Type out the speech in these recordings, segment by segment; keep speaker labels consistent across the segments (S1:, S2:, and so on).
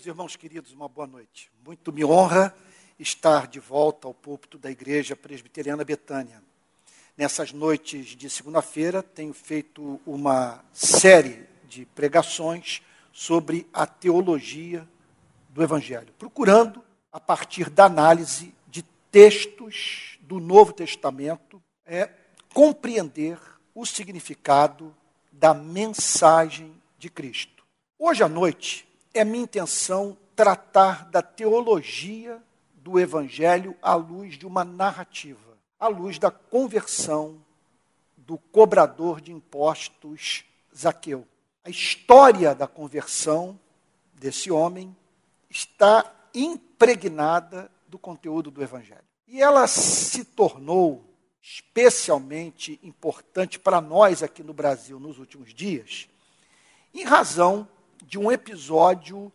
S1: Meus irmãos queridos, uma boa noite. Muito me honra estar de volta ao púlpito da Igreja Presbiteriana Betânia. Nessas noites de segunda-feira, tenho feito uma série de pregações sobre a teologia do Evangelho, procurando, a partir da análise de textos do Novo Testamento, é, compreender o significado da mensagem de Cristo. Hoje à noite, é minha intenção tratar da teologia do Evangelho à luz de uma narrativa, à luz da conversão do cobrador de impostos Zaqueu. A história da conversão desse homem está impregnada do conteúdo do Evangelho. E ela se tornou especialmente importante para nós aqui no Brasil nos últimos dias, em razão de um episódio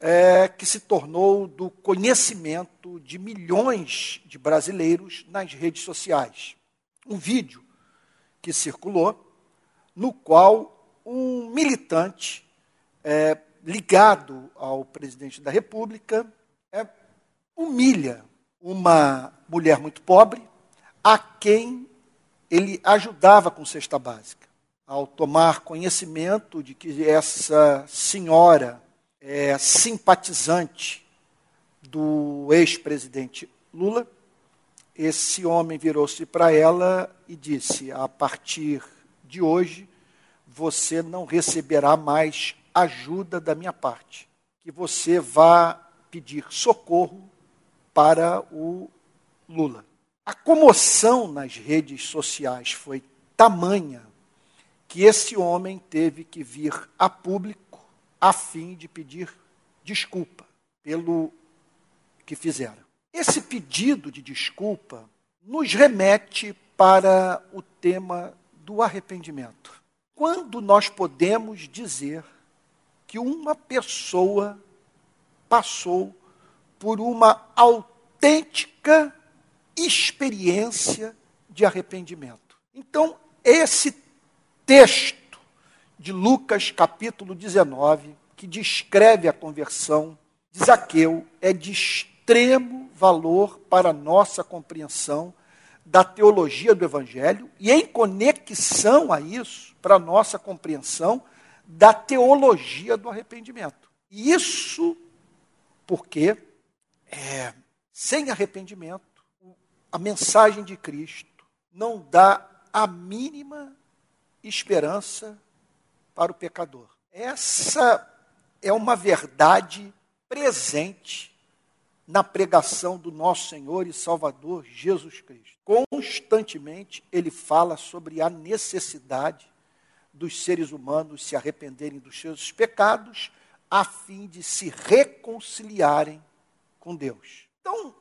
S1: é, que se tornou do conhecimento de milhões de brasileiros nas redes sociais. Um vídeo que circulou, no qual um militante é, ligado ao presidente da República é, humilha uma mulher muito pobre a quem ele ajudava com cesta básica ao tomar conhecimento de que essa senhora é simpatizante do ex-presidente Lula, esse homem virou-se para ela e disse: A partir de hoje, você não receberá mais ajuda da minha parte, que você vá pedir socorro para o Lula. A comoção nas redes sociais foi tamanha que esse homem teve que vir a público a fim de pedir desculpa pelo que fizeram. Esse pedido de desculpa nos remete para o tema do arrependimento. Quando nós podemos dizer que uma pessoa passou por uma autêntica experiência de arrependimento. Então, esse texto de Lucas capítulo 19, que descreve a conversão de Zaqueu, é de extremo valor para a nossa compreensão da teologia do Evangelho e em conexão a isso, para a nossa compreensão da teologia do arrependimento. E isso porque, é, sem arrependimento, a mensagem de Cristo não dá a mínima esperança para o pecador. Essa é uma verdade presente na pregação do nosso Senhor e Salvador Jesus Cristo. Constantemente ele fala sobre a necessidade dos seres humanos se arrependerem dos seus pecados a fim de se reconciliarem com Deus. Então,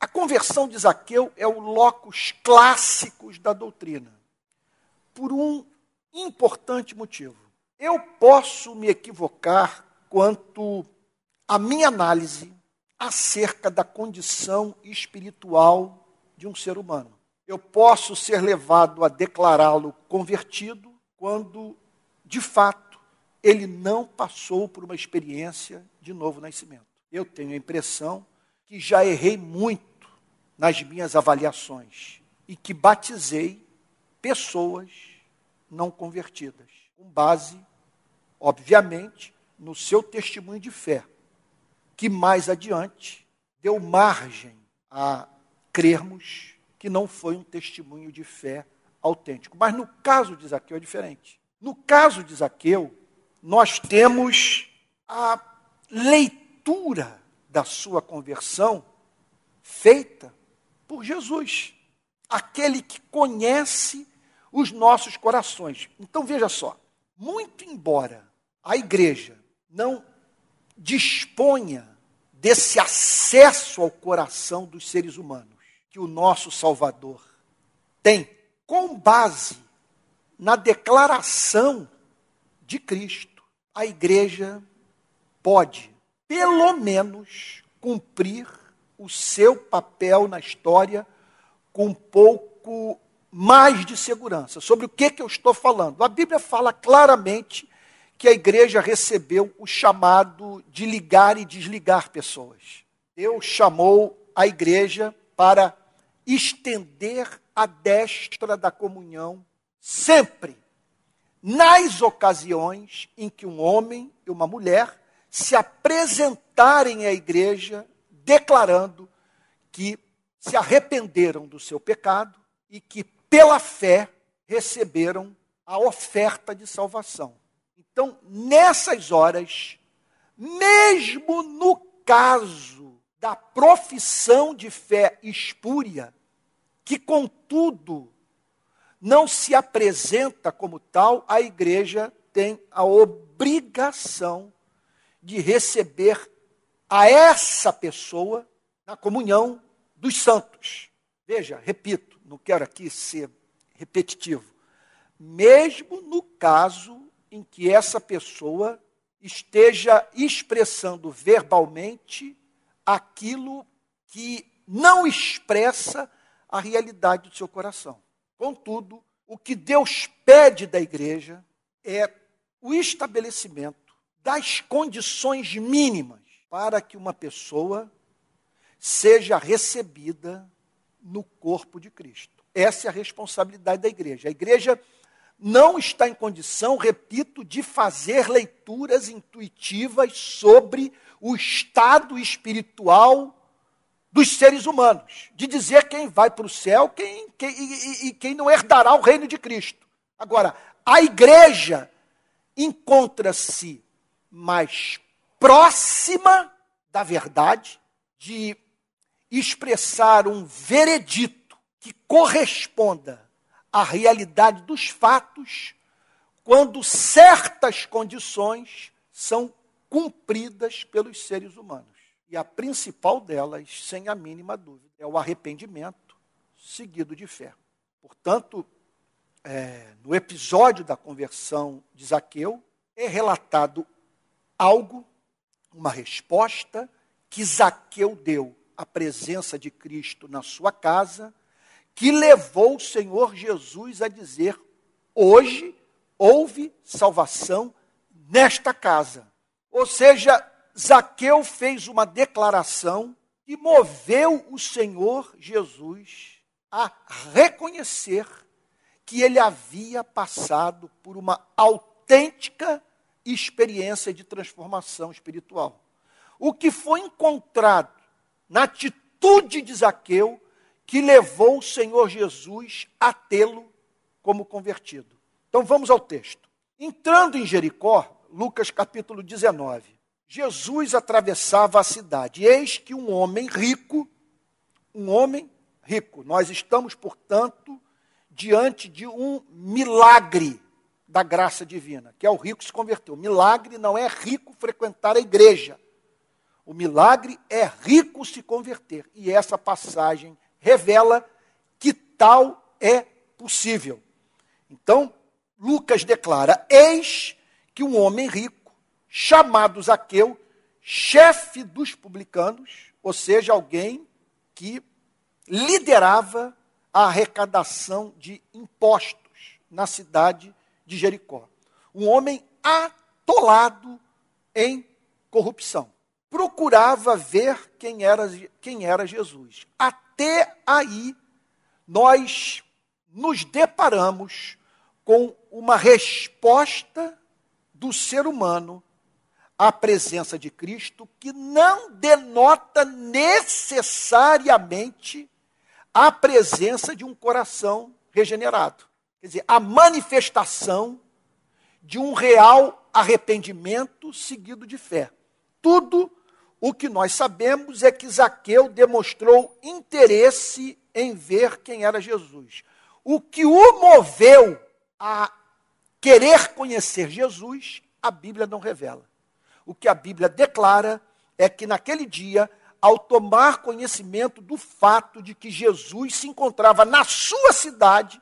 S1: a conversão de Zaqueu é o locus clássicos da doutrina. Por um importante motivo. Eu posso me equivocar quanto à minha análise acerca da condição espiritual de um ser humano. Eu posso ser levado a declará-lo convertido quando, de fato, ele não passou por uma experiência de novo nascimento. Eu tenho a impressão que já errei muito nas minhas avaliações e que batizei pessoas não convertidas, com base, obviamente, no seu testemunho de fé, que mais adiante deu margem a crermos que não foi um testemunho de fé autêntico. Mas no caso de Zaqueu é diferente. No caso de Zaqueu, nós temos a leitura da sua conversão feita por Jesus, aquele que conhece os nossos corações. Então veja só, muito embora a igreja não disponha desse acesso ao coração dos seres humanos que o nosso Salvador tem, com base na declaração de Cristo, a igreja pode, pelo menos, cumprir o seu papel na história com pouco mais de segurança. Sobre o que, que eu estou falando? A Bíblia fala claramente que a igreja recebeu o chamado de ligar e desligar pessoas. Deus chamou a igreja para estender a destra da comunhão sempre nas ocasiões em que um homem e uma mulher se apresentarem à igreja declarando que se arrependeram do seu pecado e que, pela fé, receberam a oferta de salvação. Então, nessas horas, mesmo no caso da profissão de fé espúria, que contudo não se apresenta como tal, a igreja tem a obrigação de receber a essa pessoa na comunhão dos santos. Veja, repito, não quero aqui ser repetitivo. Mesmo no caso em que essa pessoa esteja expressando verbalmente aquilo que não expressa a realidade do seu coração. Contudo, o que Deus pede da igreja é o estabelecimento das condições mínimas para que uma pessoa seja recebida no corpo de Cristo. Essa é a responsabilidade da igreja. A igreja não está em condição, repito, de fazer leituras intuitivas sobre o estado espiritual dos seres humanos, de dizer quem vai para o céu quem, quem, e, e quem não herdará o reino de Cristo. Agora, a igreja encontra-se mais próxima da verdade, de expressar um veredito que corresponda à realidade dos fatos, quando certas condições são cumpridas pelos seres humanos. E a principal delas, sem a mínima dúvida, é o arrependimento seguido de fé. Portanto, é, no episódio da conversão de Zaqueu, é relatado algo, uma resposta que Zaqueu deu à presença de Cristo na sua casa, que levou o Senhor Jesus a dizer: hoje houve salvação nesta casa. Ou seja, Zaqueu fez uma declaração que moveu o Senhor Jesus a reconhecer que ele havia passado por uma autêntica experiência de transformação espiritual. O que foi encontrado na atitude de Zaqueu que levou o Senhor Jesus a tê-lo como convertido. Então vamos ao texto. Entrando em Jericó, Lucas capítulo 19. Jesus atravessava a cidade. Eis que um homem rico, um homem rico, nós estamos, portanto, diante de um milagre da graça divina, que é o rico se converteu. Milagre não é rico frequentar a igreja. O milagre é rico se converter. E essa passagem revela que tal é possível. Então, Lucas declara: Eis que um homem rico chamado Zaqueu, chefe dos publicanos, ou seja, alguém que liderava a arrecadação de impostos na cidade de Jericó. Um homem atolado em corrupção. Procurava ver quem era, quem era Jesus. Até aí, nós nos deparamos com uma resposta do ser humano a presença de Cristo que não denota necessariamente a presença de um coração regenerado. Quer dizer, a manifestação de um real arrependimento seguido de fé. Tudo o que nós sabemos é que Zaqueu demonstrou interesse em ver quem era Jesus. O que o moveu a querer conhecer Jesus, a Bíblia não revela o que a Bíblia declara é que naquele dia, ao tomar conhecimento do fato de que Jesus se encontrava na sua cidade,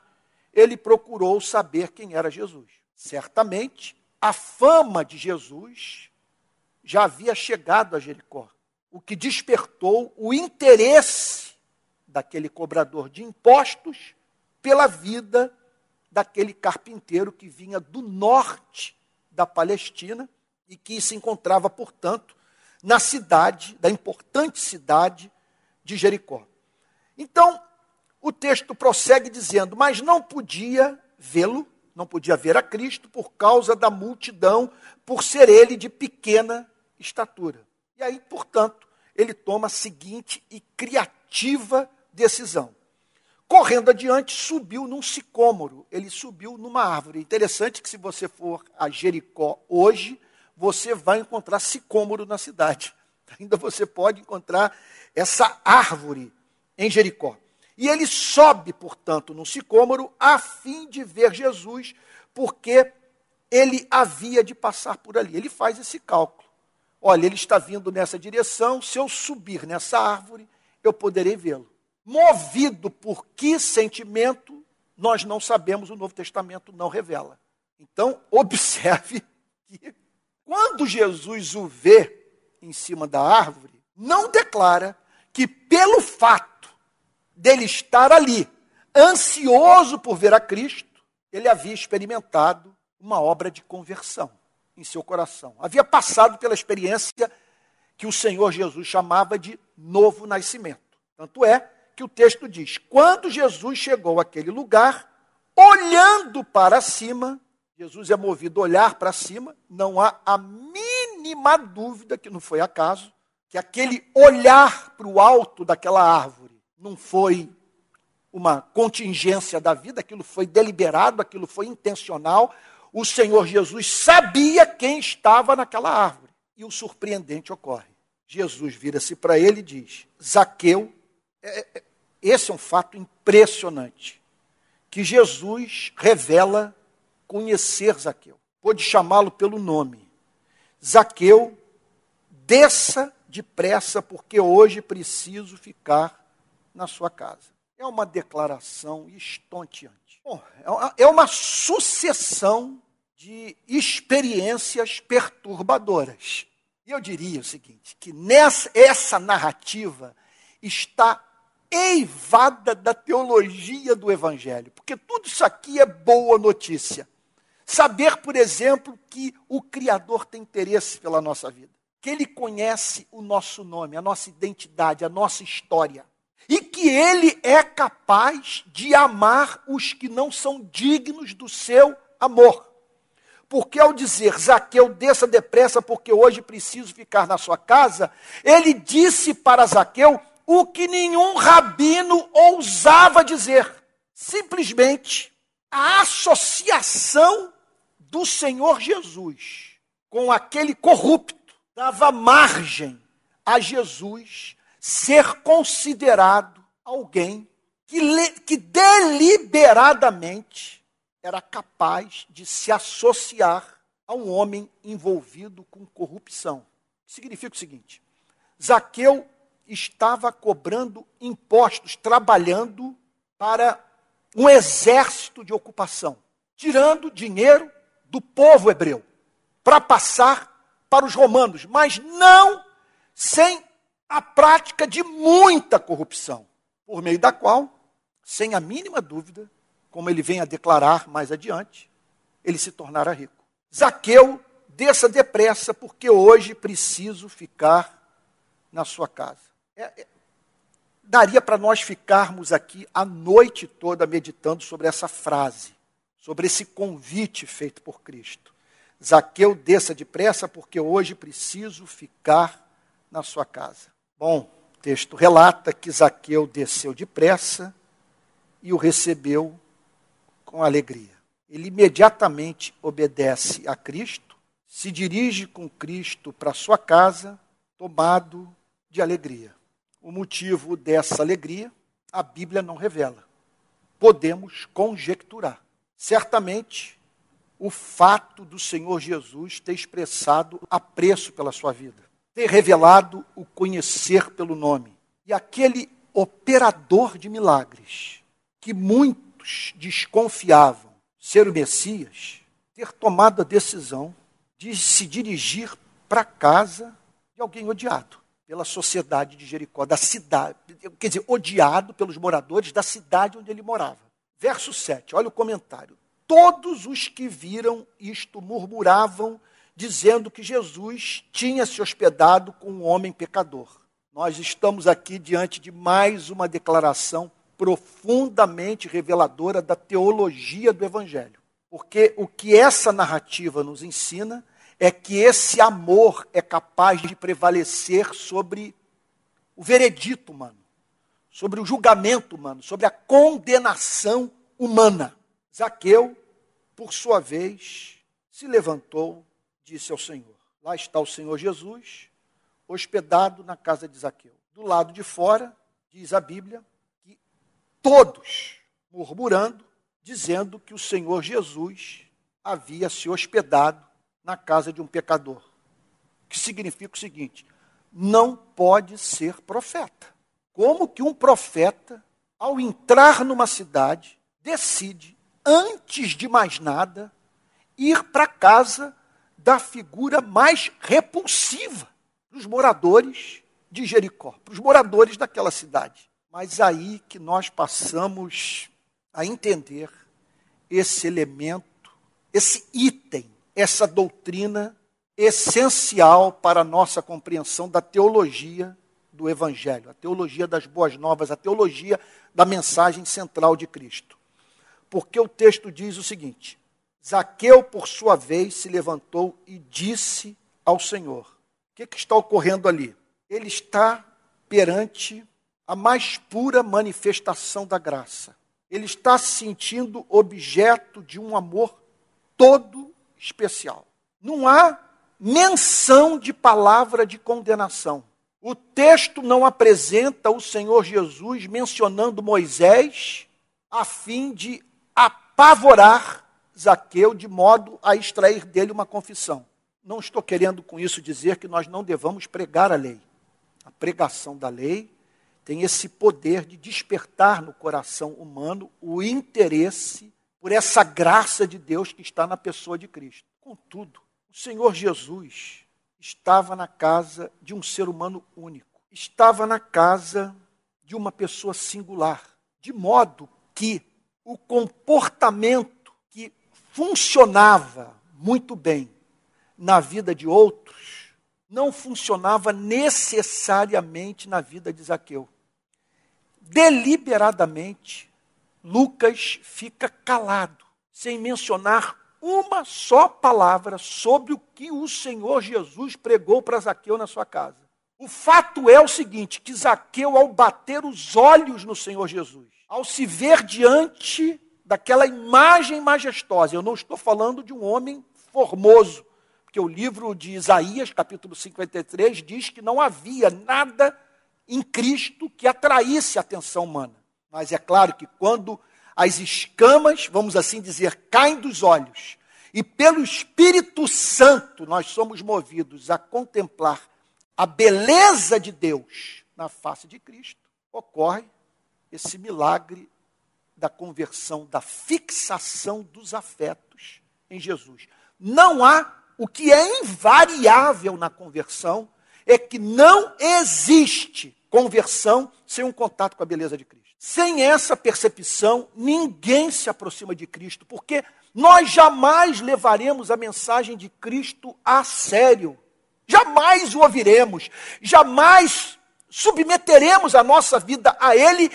S1: ele procurou saber quem era Jesus. Certamente, a fama de Jesus já havia chegado a Jericó, o que despertou o interesse daquele cobrador de impostos pela vida daquele carpinteiro que vinha do norte da Palestina e que se encontrava, portanto, na cidade, da importante cidade de Jericó. Então, o texto prossegue dizendo: Mas não podia vê-lo, não podia ver a Cristo por causa da multidão, por ser ele de pequena estatura. E aí, portanto, ele toma a seguinte e criativa decisão. Correndo adiante, subiu num sicômoro, ele subiu numa árvore. Interessante que se você for a Jericó hoje, você vai encontrar sicômoro na cidade. Ainda você pode encontrar essa árvore em Jericó. E ele sobe, portanto, no sicômoro a fim de ver Jesus, porque ele havia de passar por ali. Ele faz esse cálculo. Olha, ele está vindo nessa direção, se eu subir nessa árvore, eu poderei vê-lo. Movido por que sentimento, nós não sabemos, o Novo Testamento não revela. Então, observe que quando Jesus o vê em cima da árvore, não declara que pelo fato dele estar ali, ansioso por ver a Cristo, ele havia experimentado uma obra de conversão em seu coração. Havia passado pela experiência que o Senhor Jesus chamava de novo nascimento. Tanto é que o texto diz: quando Jesus chegou àquele lugar, olhando para cima, Jesus é movido a olhar para cima, não há a mínima dúvida que não foi acaso, que aquele olhar para o alto daquela árvore não foi uma contingência da vida, aquilo foi deliberado, aquilo foi intencional. O Senhor Jesus sabia quem estava naquela árvore. E o surpreendente ocorre. Jesus vira-se para ele e diz: Zaqueu, é, é, esse é um fato impressionante, que Jesus revela conhecer Zaqueu. Pôde chamá-lo pelo nome. Zaqueu, desça depressa, porque hoje preciso ficar na sua casa. É uma declaração estonteante. Bom, é uma é sucessão de experiências perturbadoras. E eu diria o seguinte, que nessa essa narrativa está eivada da teologia do evangelho, porque tudo isso aqui é boa notícia. Saber, por exemplo, que o Criador tem interesse pela nossa vida, que Ele conhece o nosso nome, a nossa identidade, a nossa história, Ele é capaz de amar os que não são dignos do seu amor. Porque ao dizer, Zaqueu, desça depressa, porque hoje preciso ficar na sua casa, ele disse para Zaqueu o que nenhum rabino ousava dizer. Simplesmente a associação do Senhor Jesus com aquele corrupto dava margem a Jesus ser considerado alguém que, que deliberadamente era capaz de se associar a um homem envolvido com corrupção. Significa o seguinte: Zaqueu estava cobrando impostos, trabalhando para um exército de ocupação, tirando dinheiro do povo hebreu para passar para os romanos, mas não sem a prática de muita corrupção, por meio da qual, sem a mínima dúvida, como ele vem a declarar mais adiante, ele se tornara rico. Zaqueu, desça depressa, porque hoje preciso ficar na sua casa. É, é, daria para nós ficarmos aqui a noite toda meditando sobre essa frase sobre esse convite feito por Cristo. Zaqueu, desça depressa, porque hoje preciso ficar na sua casa. Bom, texto relata que Zaqueu desceu depressa e o recebeu com alegria. Ele imediatamente obedece a Cristo, se dirige com Cristo para sua casa, tomado de alegria. O motivo dessa alegria, a Bíblia não revela. Podemos conjecturar certamente o fato do Senhor Jesus ter expressado apreço pela sua vida, ter revelado o conhecer pelo nome. E aquele operador de milagres, que muitos desconfiavam ser o Messias, ter tomado a decisão de se dirigir para casa de alguém odiado pela sociedade de Jericó, da cidade, quer dizer, odiado pelos moradores da cidade onde ele morava. Verso 7, olha o comentário. todos os que viram isto murmuravam, dizendo que Jesus tinha se hospedado com um homem pecador. Nós estamos aqui diante de mais uma declaração profundamente reveladora da teologia do Evangelho. Porque o que essa narrativa nos ensina é que esse amor é capaz de prevalecer sobre o veredito humano, sobre o julgamento humano, sobre a condenação humana. Zaqueu, por sua vez, se levantou, disse ao Senhor: Lá está o Senhor Jesus, hospedado na casa de Zaqueu. Do lado de fora, diz a Bíblia, que todos murmurando dizendo que o Senhor Jesus havia se hospedado na casa de um pecador. Que significa o seguinte: não pode ser profeta. Como que um profeta, ao entrar numa cidade, decide, antes de mais nada, ir para casa da figura mais repulsiva para os moradores de Jericó, para os moradores daquela cidade. Mas aí que nós passamos a entender esse elemento, esse item, essa doutrina essencial para a nossa compreensão da teologia do Evangelho, a teologia das boas novas, a teologia da mensagem central de Cristo. Porque o texto diz o seguinte: Zaqueu, por sua vez, se levantou e disse ao Senhor: O que, que está ocorrendo ali? Ele está perante a mais pura manifestação da graça ele está se sentindo objeto de um amor todo especial. Não há menção de palavra de condenação. O texto não apresenta o Senhor Jesus mencionando Moisés a fim de apavorar Zaqueu de modo a extrair dele uma confissão. Não estou querendo com isso dizer que nós não devamos pregar a lei. A pregação da lei tem esse poder de despertar no coração humano o interesse por essa graça de Deus que está na pessoa de Cristo. Contudo, o Senhor Jesus estava na casa de um ser humano único, estava na casa de uma pessoa singular, de modo que o comportamento funcionava muito bem na vida de outros não funcionava necessariamente na vida de Zaqueu deliberadamente, Lucas fica calado, sem mencionar uma só palavra sobre o que o Senhor Jesus pregou para Zaqueu na sua casa. O fato é o seguinte: que Zaqueu, ao bater os olhos no Senhor Jesus, ao se ver diante daquela imagem majestosa, eu não estou falando de um homem formoso, porque o livro de Isaías, capítulo 53, diz que não havia nada em Cristo que atraísse a atenção humana. Mas é claro que quando as escamas, vamos assim dizer, caem dos olhos, e pelo Espírito Santo nós somos movidos a contemplar a beleza de Deus na face de Cristo, ocorre esse milagre da conversão, da fixação dos afetos em Jesus. Não há o que é invariável na conversão é que não existe conversão sem um contato com a beleza de Cristo. Sem essa percepção, ninguém se aproxima de Cristo, porque nós jamais levaremos a mensagem de Cristo a sério. Jamais o ouviremos, jamais submeteremos a nossa vida a Ele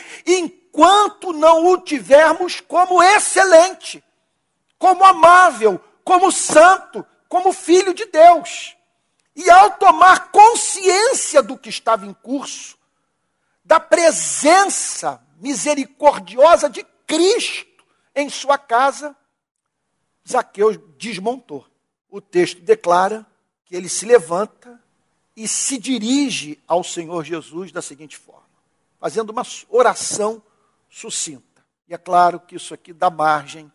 S1: enquanto não o tivermos como excelente, como amável, como santo, como filho de Deus. E ao tomar consciência do que estava em curso, da presença misericordiosa de Cristo em sua casa, Zaqueu desmontou. O texto declara que ele se levanta e se dirige ao Senhor Jesus da seguinte forma, fazendo uma oração sucinta. E é claro que isso aqui dá margem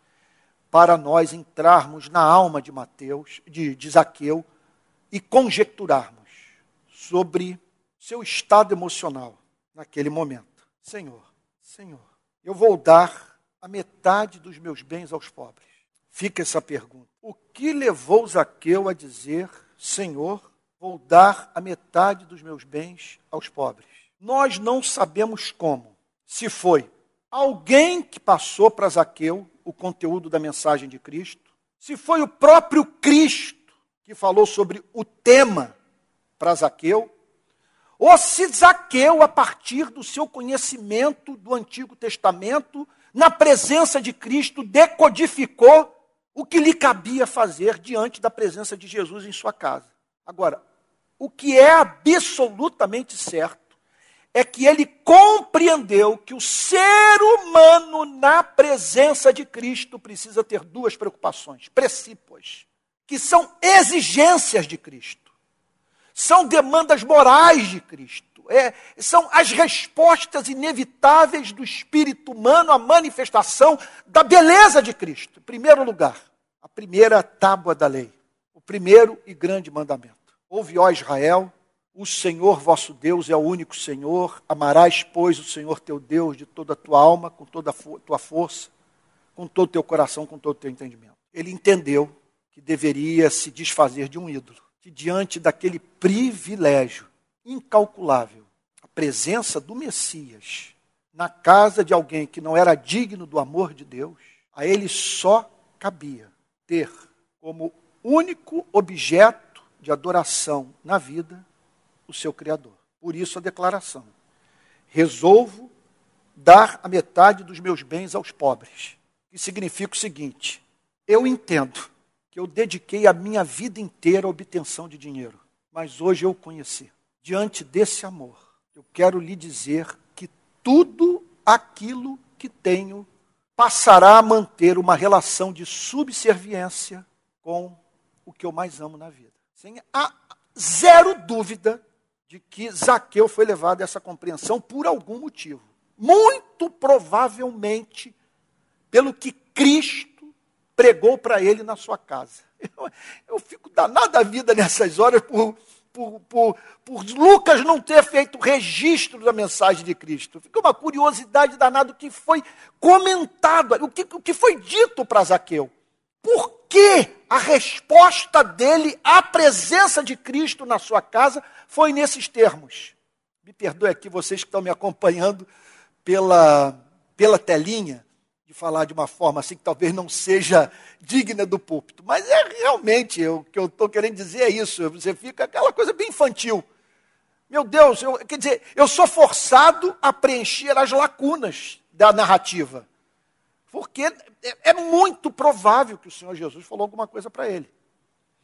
S1: para nós entrarmos na alma de Mateus, de, de Zaqueu, e conjecturarmos sobre seu estado emocional naquele momento. Senhor, Senhor, eu vou dar a metade dos meus bens aos pobres. Fica essa pergunta. O que levou Zaqueu a dizer, Senhor, vou dar a metade dos meus bens aos pobres? Nós não sabemos como. Se foi alguém que passou para Zaqueu o conteúdo da mensagem de Cristo, se foi o próprio Cristo que falou sobre o tema para Zaqueu, ou se Zaqueu, a partir do seu conhecimento do Antigo Testamento, na presença de Cristo, decodificou o que lhe cabia fazer diante da presença de Jesus em sua casa. Agora, o que é absolutamente certo é que ele compreendeu que o ser humano, na presença de Cristo, precisa ter duas preocupações, precípuas, que são exigências de Cristo, são demandas morais de Cristo, é, são as respostas inevitáveis do espírito humano à manifestação da beleza de Cristo. Em primeiro lugar, a primeira tábua da lei, o primeiro e grande mandamento. Ouve, ó Israel, o Senhor vosso Deus é o único Senhor. Amarás, pois, o Senhor teu Deus de toda a tua alma, com toda a tua força, com todo o teu coração, com todo o teu entendimento. Ele entendeu que deveria se desfazer de um ídolo, que diante daquele privilégio incalculável, a presença do Messias na casa de alguém que não era digno do amor de Deus, a ele só cabia ter como único objeto de adoração na vida o seu Criador. Por isso a declaração: resolvo dar a metade dos meus bens aos pobres. Que significa o seguinte: eu entendo que eu dediquei a minha vida inteira à obtenção de dinheiro, mas hoje eu o conheci. Diante desse amor, eu quero lhe dizer que tudo aquilo que tenho passará a manter uma relação de subserviência com o que eu mais amo na vida. Sem a zero dúvida de que Zaqueu foi levado a essa compreensão por algum motivo. Muito provavelmente pelo que Cristo pregou para ele na sua casa. Eu, eu fico danada a vida nessas horas por, por, por, por, Lucas não ter feito registro da mensagem de Cristo. Fica uma curiosidade danada o que foi comentado, o que, o que foi dito para Zaqueu. Por que a resposta dele à presença de Cristo na sua casa foi nesses termos. Me perdoe aqui vocês que estão me acompanhando pela, pela telinha, de falar de uma forma assim que talvez não seja digna do púlpito. Mas é realmente, o que eu estou querendo dizer é isso. Você fica aquela coisa bem infantil. Meu Deus, eu, quer dizer, eu sou forçado a preencher as lacunas da narrativa. Porque é, é muito provável que o Senhor Jesus falou alguma coisa para ele.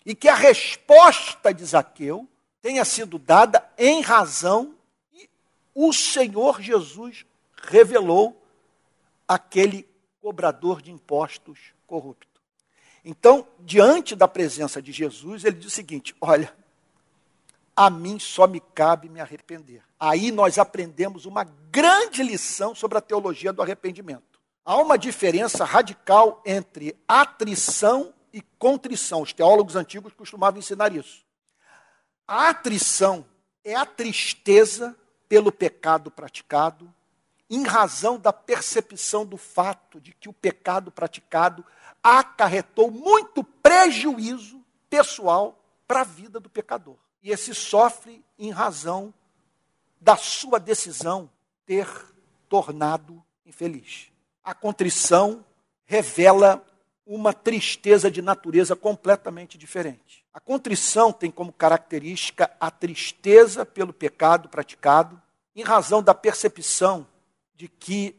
S1: E que a resposta de Zaqueu tenha sido dada em razão e o Senhor Jesus revelou aquele cobrador de impostos corrupto. Então, diante da presença de Jesus, ele diz o seguinte: Olha, a mim só me cabe me arrepender. Aí nós aprendemos uma grande lição sobre a teologia do arrependimento. Há uma diferença radical entre atrição e contrição. Os teólogos antigos costumavam ensinar isso. A atrição é a tristeza pelo pecado praticado, em razão da percepção do fato de que o pecado praticado acarretou muito prejuízo pessoal para a vida do pecador. E esse sofre em razão da sua decisão ter tornado infeliz. A contrição revela uma tristeza de natureza completamente diferente. A contrição tem como característica a tristeza pelo pecado praticado, em razão da percepção de que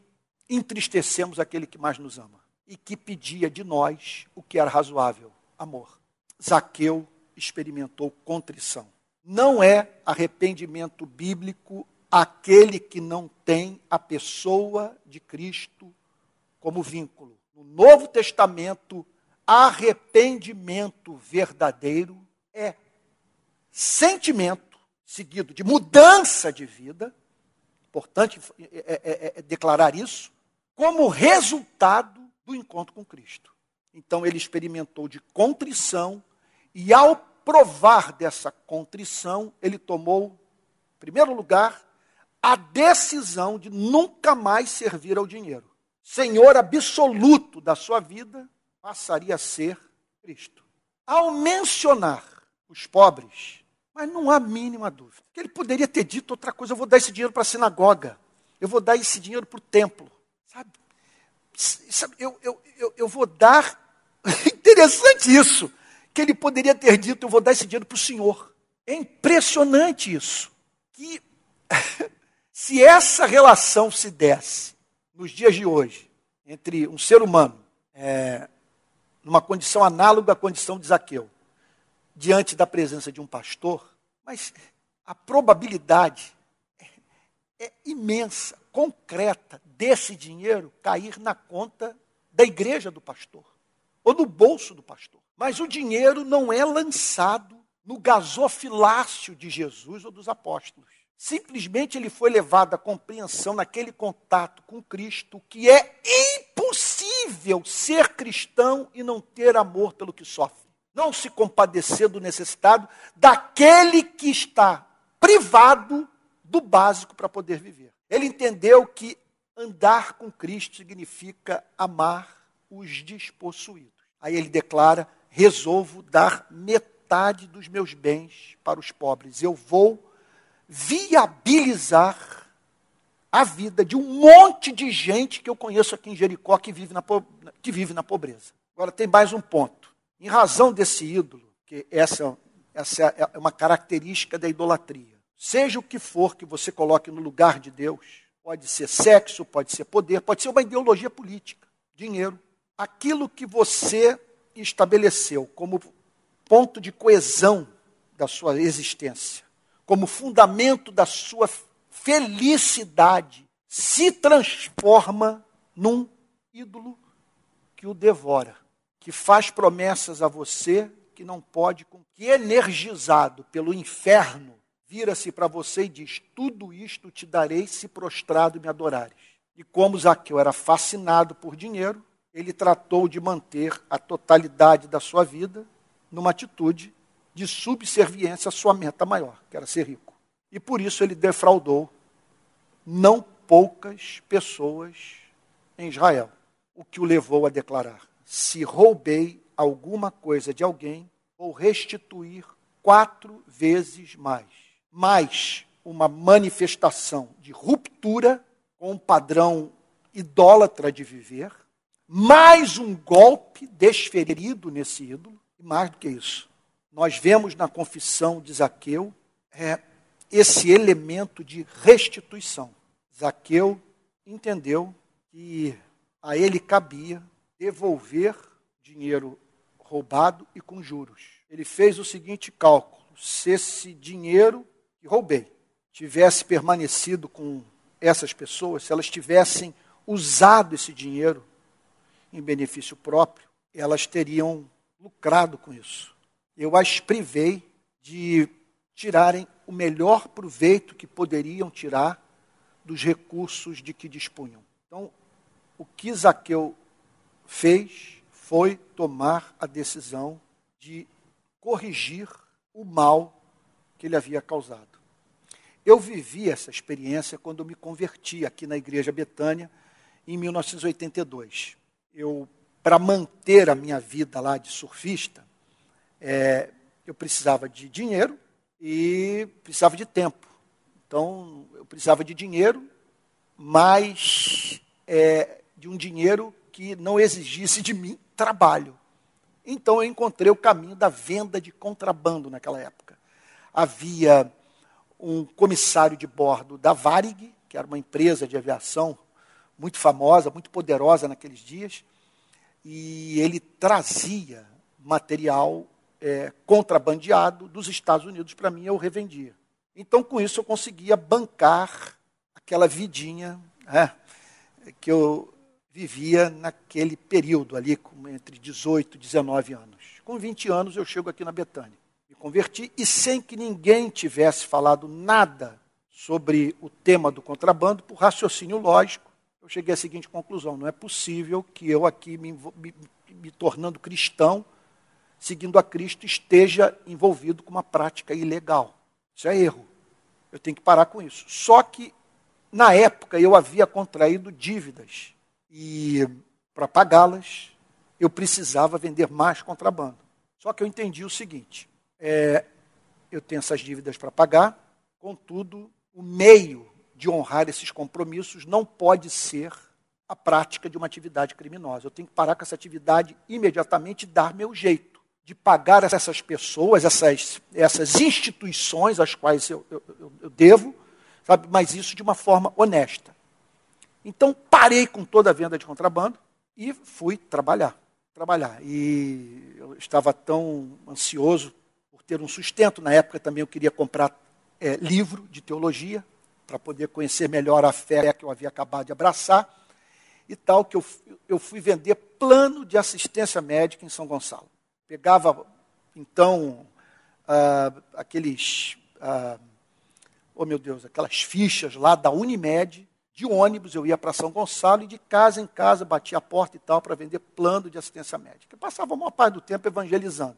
S1: entristecemos aquele que mais nos ama e que pedia de nós o que era razoável, amor. Zaqueu experimentou contrição. Não é arrependimento bíblico aquele que não tem a pessoa de Cristo como vínculo. No Novo Testamento, arrependimento verdadeiro é sentimento seguido de mudança de vida, importante é, é, é, é declarar isso, como resultado do encontro com Cristo. Então ele experimentou de contrição e ao provar dessa contrição, ele tomou, em primeiro lugar, a decisão de nunca mais servir ao dinheiro. Senhor absoluto da sua vida passaria a ser Cristo. Ao mencionar os pobres, mas não há mínima dúvida, que ele poderia ter dito outra coisa: eu vou dar esse dinheiro para a sinagoga, eu vou dar esse dinheiro para o templo. Sabe? eu, eu, eu, eu vou dar. Interessante isso. Que ele poderia ter dito: eu vou dar esse dinheiro para o senhor. É impressionante isso. Que se essa relação se desse nos dias de hoje, entre um ser humano, é, numa condição análoga à condição de Zaqueu, diante da presença de um pastor, mas a probabilidade é, é imensa, concreta, desse dinheiro cair na conta da igreja do pastor, ou no bolso do pastor. Mas o dinheiro não é lançado no gasofilácio de Jesus ou dos apóstolos. Simplesmente ele foi levado à compreensão naquele contato com Cristo que é impossível ser cristão e não ter amor pelo que sofre. Não se compadecer do necessitado, daquele que está privado do básico para poder viver. Ele entendeu que andar com Cristo significa amar os despossuídos. Aí ele declara: resolvo dar metade dos meus bens para os pobres. Eu vou viabilizar a vida de um monte de gente que eu conheço aqui em Jericó que vive na, que vive na pobreza. Agora tem mais um ponto. Em razão desse ídolo, que essa, essa é uma característica da idolatria. Seja o que for que você coloque no lugar de Deus, pode ser sexo, pode ser poder, pode ser uma ideologia política, dinheiro. Aquilo que você estabeleceu como ponto de coesão da sua existência, como fundamento da sua felicidade, se transforma num ídolo que o devora, que faz promessas a você que não pode, que energizado pelo inferno, vira-se para você e diz: Tudo isto te darei se prostrado me adorares. E como Zaqueu era fascinado por dinheiro, ele tratou de manter a totalidade da sua vida numa atitude de subserviência à sua meta maior, que era ser rico. E por isso ele defraudou não poucas pessoas em Israel, o que o levou a declarar: se roubei alguma coisa de alguém, vou restituir quatro vezes mais. Mais uma manifestação de ruptura com um padrão idólatra de viver, mais um golpe desferido nesse ídolo, e mais do que isso. Nós vemos na confissão de Zaqueu é, esse elemento de restituição. Zaqueu entendeu que a ele cabia devolver dinheiro roubado e com juros. Ele fez o seguinte cálculo: se esse dinheiro que roubei tivesse permanecido com essas pessoas, se elas tivessem usado esse dinheiro em benefício próprio, elas teriam lucrado com isso. Eu as privei de tirarem o melhor proveito que poderiam tirar dos recursos de que dispunham. Então, o que Zaqueu fez foi tomar a decisão de corrigir o mal que ele havia causado. Eu vivi essa experiência quando me converti aqui na Igreja Betânia, em 1982 eu para manter a minha vida lá de surfista, é, eu precisava de dinheiro e precisava de tempo. Então, eu precisava de dinheiro, mas é, de um dinheiro que não exigisse de mim trabalho. Então, eu encontrei o caminho da venda de contrabando naquela época. Havia um comissário de bordo da Varig, que era uma empresa de aviação muito famosa, muito poderosa naqueles dias, e ele trazia material é, contrabandeado dos Estados Unidos para mim, eu revendia. Então, com isso, eu conseguia bancar aquela vidinha né, que eu vivia naquele período ali, entre 18 e 19 anos. Com 20 anos, eu chego aqui na Betânia. Me converti e sem que ninguém tivesse falado nada sobre o tema do contrabando, por raciocínio lógico, eu cheguei à seguinte conclusão: não é possível que eu aqui, me, me, me tornando cristão, seguindo a Cristo, esteja envolvido com uma prática ilegal. Isso é erro. Eu tenho que parar com isso. Só que, na época, eu havia contraído dívidas. E, para pagá-las, eu precisava vender mais contrabando. Só que eu entendi o seguinte: é, eu tenho essas dívidas para pagar, contudo, o meio de honrar esses compromissos não pode ser a prática de uma atividade criminosa. Eu tenho que parar com essa atividade imediatamente e dar meu jeito de pagar essas pessoas, essas, essas instituições às quais eu, eu, eu devo, sabe? mas isso de uma forma honesta. Então, parei com toda a venda de contrabando e fui trabalhar. Trabalhar. E eu estava tão ansioso por ter um sustento. Na época também eu queria comprar é, livro de teologia para poder conhecer melhor a fé que eu havia acabado de abraçar e tal, que eu, eu fui vender plano de assistência médica em São Gonçalo. Pegava, então, ah, aqueles, ah, oh meu Deus, aquelas fichas lá da Unimed, de ônibus, eu ia para São Gonçalo e de casa em casa batia a porta e tal para vender plano de assistência médica. Eu passava a maior parte do tempo evangelizando.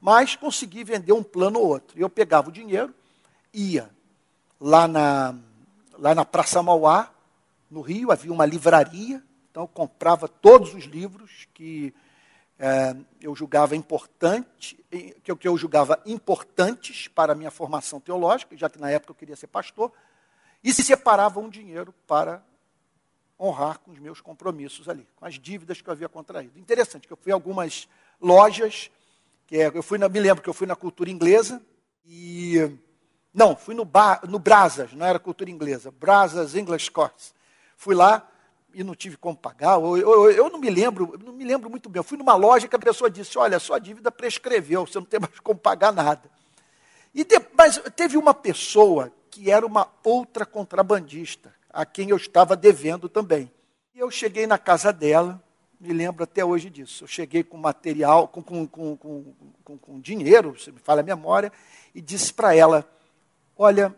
S1: Mas consegui vender um plano ou outro. Eu pegava o dinheiro, ia lá na, lá na Praça Mauá, no Rio, havia uma livraria, então eu comprava todos os livros que é, eu julgava importante, que que eu julgava importantes para a minha formação teológica, já que na época eu queria ser pastor, e se separava um dinheiro para honrar com os meus compromissos ali, com as dívidas que eu havia contraído. Interessante que eu fui a algumas lojas, que é, eu fui na, me lembro que eu fui na cultura inglesa e não, fui no, bar, no Brasas, não era cultura inglesa, Brasas English Course. Fui lá e não tive como pagar. Eu, eu, eu, não me lembro, não me lembro muito bem. Eu fui numa loja que a pessoa disse: olha, sua dívida prescreveu, você não tem mais como pagar nada. E de, mas teve uma pessoa que era uma outra contrabandista, a quem eu estava devendo também. E eu cheguei na casa dela, me lembro até hoje disso. Eu cheguei com material, com, com, com, com, com dinheiro, se me fala a memória, e disse para ela: Olha,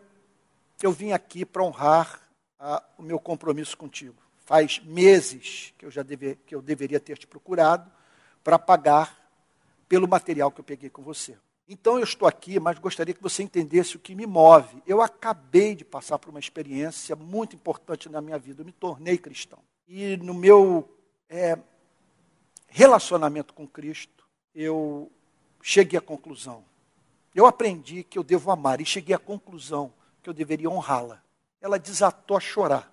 S1: eu vim aqui para honrar a, o meu compromisso contigo. Faz meses que eu já deve, que eu deveria ter te procurado para pagar pelo material que eu peguei com você. Então eu estou aqui, mas gostaria que você entendesse o que me move. Eu acabei de passar por uma experiência muito importante na minha vida. Eu me tornei cristão. E no meu é, relacionamento com Cristo, eu cheguei à conclusão. Eu aprendi que eu devo amar e cheguei à conclusão que eu deveria honrá-la. Ela desatou a chorar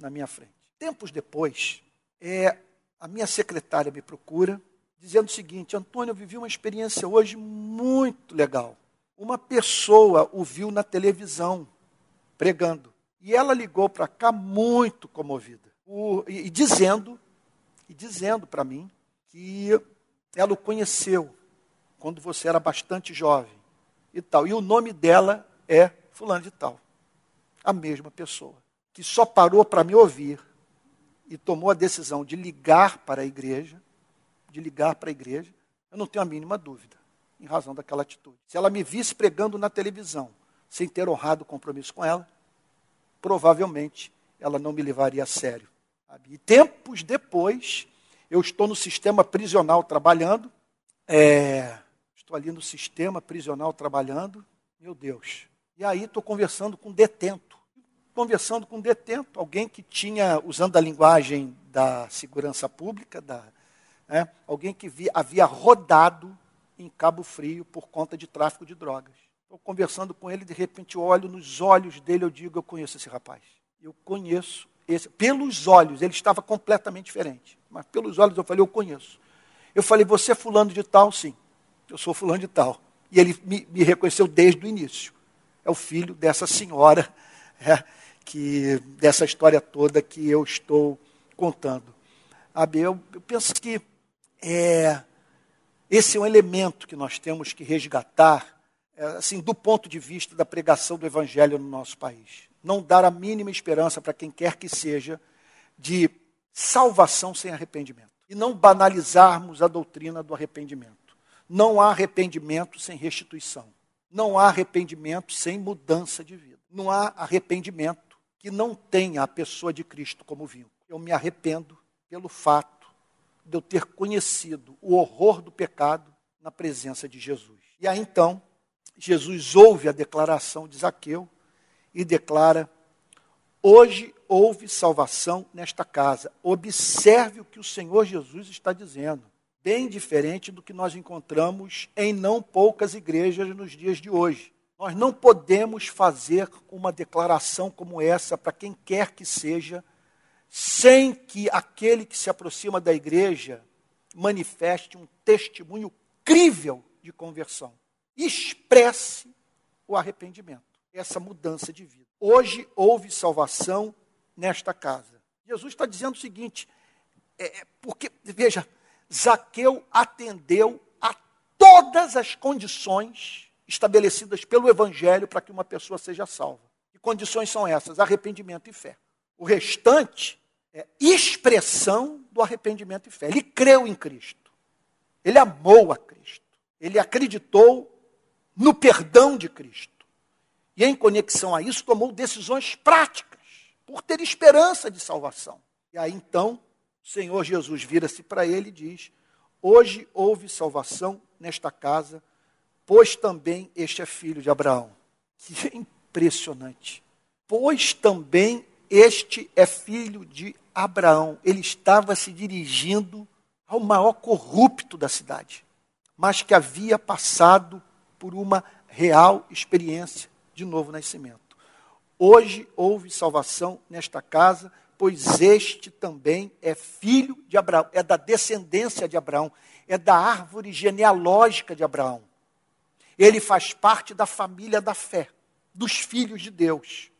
S1: na minha frente. Tempos depois, é, a minha secretária me procura dizendo o seguinte: Antônio, eu vivi uma experiência hoje muito legal. Uma pessoa o viu na televisão pregando e ela ligou para cá muito comovida o, e, e dizendo e dizendo para mim que ela o conheceu quando você era bastante jovem e tal. E o nome dela é fulano de tal. A mesma pessoa que só parou para me ouvir e tomou a decisão de ligar para a igreja de ligar para a igreja, eu não tenho a mínima dúvida, em razão daquela atitude. Se ela me visse pregando na televisão, sem ter honrado o compromisso com ela, provavelmente ela não me levaria a sério. E tempos depois, eu estou no sistema prisional trabalhando, é, estou ali no sistema prisional trabalhando, meu Deus. E aí estou conversando com um detento, conversando com um detento, alguém que tinha, usando a linguagem da segurança pública, da né? alguém que via, havia rodado em Cabo Frio por conta de tráfico de drogas. Estou conversando com ele, de repente olho nos olhos dele, eu digo, eu conheço esse rapaz. Eu conheço esse. Pelos olhos, ele estava completamente diferente. Mas pelos olhos eu falei, eu conheço. Eu falei, você é fulano de tal? Sim, eu sou fulano de tal. E ele me, me reconheceu desde o início. É o filho dessa senhora, é, que dessa história toda que eu estou contando. Abel, eu penso que é, esse é um elemento que nós temos que resgatar, é, assim, do ponto de vista da pregação do Evangelho no nosso país. Não dar a mínima esperança para quem quer que seja de salvação sem arrependimento. E não banalizarmos a doutrina do arrependimento. Não há arrependimento sem restituição. Não há arrependimento sem mudança de vida. Não há arrependimento que não tenha a pessoa de Cristo como vínculo. Eu me arrependo pelo fato de eu ter conhecido o horror do pecado na presença de Jesus. E aí então, Jesus ouve a declaração de Zaqueu e declara: Hoje houve salvação nesta casa. Observe o que o Senhor Jesus está dizendo. Bem diferente do que nós encontramos em não poucas igrejas nos dias de hoje. Nós não podemos fazer uma declaração como essa para quem quer que seja sem que aquele que se aproxima da igreja manifeste um testemunho crível de conversão. Expresse o arrependimento, essa mudança de vida. Hoje houve salvação nesta casa. Jesus está dizendo o seguinte: é, é porque, veja, Zaqueu atendeu a todas as condições estabelecidas pelo Evangelho para que uma pessoa seja salva. Que condições são essas? Arrependimento e fé. O restante é expressão do arrependimento e fé. Ele creu em Cristo. Ele amou a Cristo. Ele acreditou no perdão de Cristo. E em conexão a isso, tomou decisões práticas, por ter esperança de salvação. E aí então, o Senhor Jesus vira-se para ele e diz: Hoje houve salvação nesta casa, pois também este é filho de Abraão. Que impressionante. Pois também este é filho de Abraão. Ele estava se dirigindo ao maior corrupto da cidade, mas que havia passado por uma real experiência de novo nascimento. Hoje houve salvação nesta casa, pois este também é filho de Abraão, é da descendência de Abraão, é da árvore genealógica de Abraão. Ele faz parte da família da fé, dos filhos de Deus.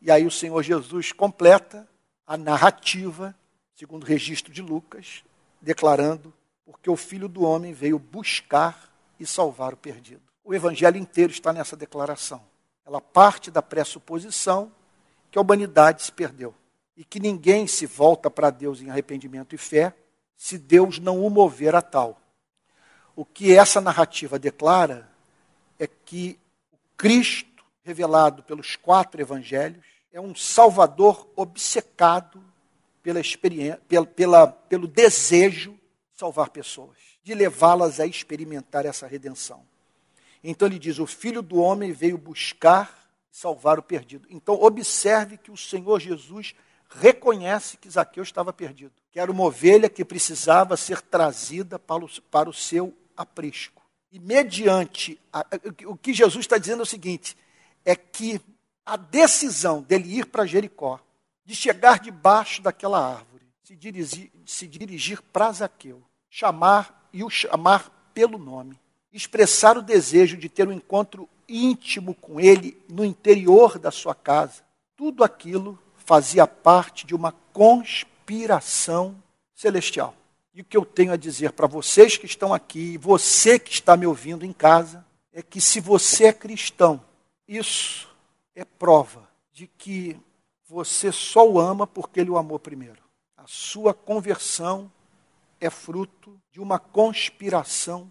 S1: E aí o Senhor Jesus completa a narrativa, segundo o registro de Lucas, declarando: porque o filho do homem veio buscar e salvar o perdido. O evangelho inteiro está nessa declaração. Ela parte da pressuposição que a humanidade se perdeu e que ninguém se volta para Deus em arrependimento e fé se Deus não o mover a tal. O que essa narrativa declara é que o Cristo, revelado pelos quatro evangelhos, é um salvador obcecado pela experiência, pela, pela, pelo desejo de salvar pessoas, de levá-las a experimentar essa redenção. Então ele diz: O filho do homem veio buscar salvar o perdido. Então observe que o Senhor Jesus reconhece que Zaqueu estava perdido, que era uma ovelha que precisava ser trazida para o, para o seu aprisco. E mediante a, o que Jesus está dizendo é o seguinte: é que a decisão dele ir para Jericó, de chegar debaixo daquela árvore, se dirigir, se dirigir para Zaqueu, chamar e o chamar pelo nome, expressar o desejo de ter um encontro íntimo com ele no interior da sua casa, tudo aquilo fazia parte de uma conspiração celestial. E o que eu tenho a dizer para vocês que estão aqui, você que está me ouvindo em casa, é que se você é cristão, isso é prova de que você só o ama porque ele o amou primeiro. A sua conversão é fruto de uma conspiração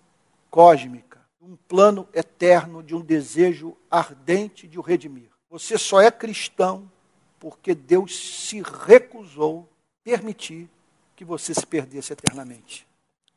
S1: cósmica, um plano eterno de um desejo ardente de o redimir. Você só é cristão porque Deus se recusou permitir que você se perdesse eternamente.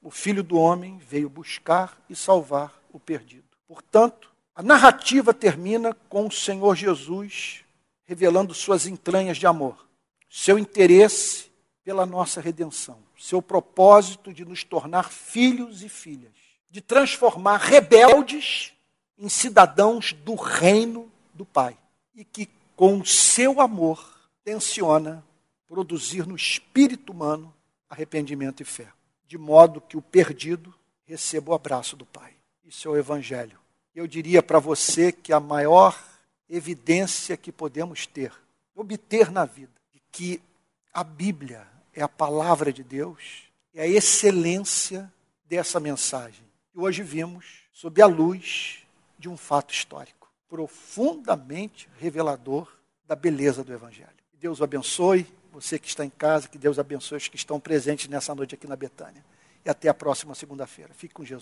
S1: O Filho do Homem veio buscar e salvar o perdido. Portanto, a narrativa termina com o Senhor Jesus revelando suas entranhas de amor, seu interesse pela nossa redenção, seu propósito de nos tornar filhos e filhas, de transformar rebeldes em cidadãos do reino do Pai, e que com seu amor tensiona produzir no espírito humano arrependimento e fé, de modo que o perdido receba o abraço do Pai. Isso é o Evangelho eu diria para você que a maior evidência que podemos ter, obter na vida, de que a Bíblia é a palavra de Deus, é a excelência dessa mensagem. E hoje vimos sob a luz de um fato histórico, profundamente revelador da beleza do Evangelho. Deus o abençoe, você que está em casa, que Deus abençoe os que estão presentes nessa noite aqui na Betânia. E até a próxima segunda-feira. Fique com Jesus.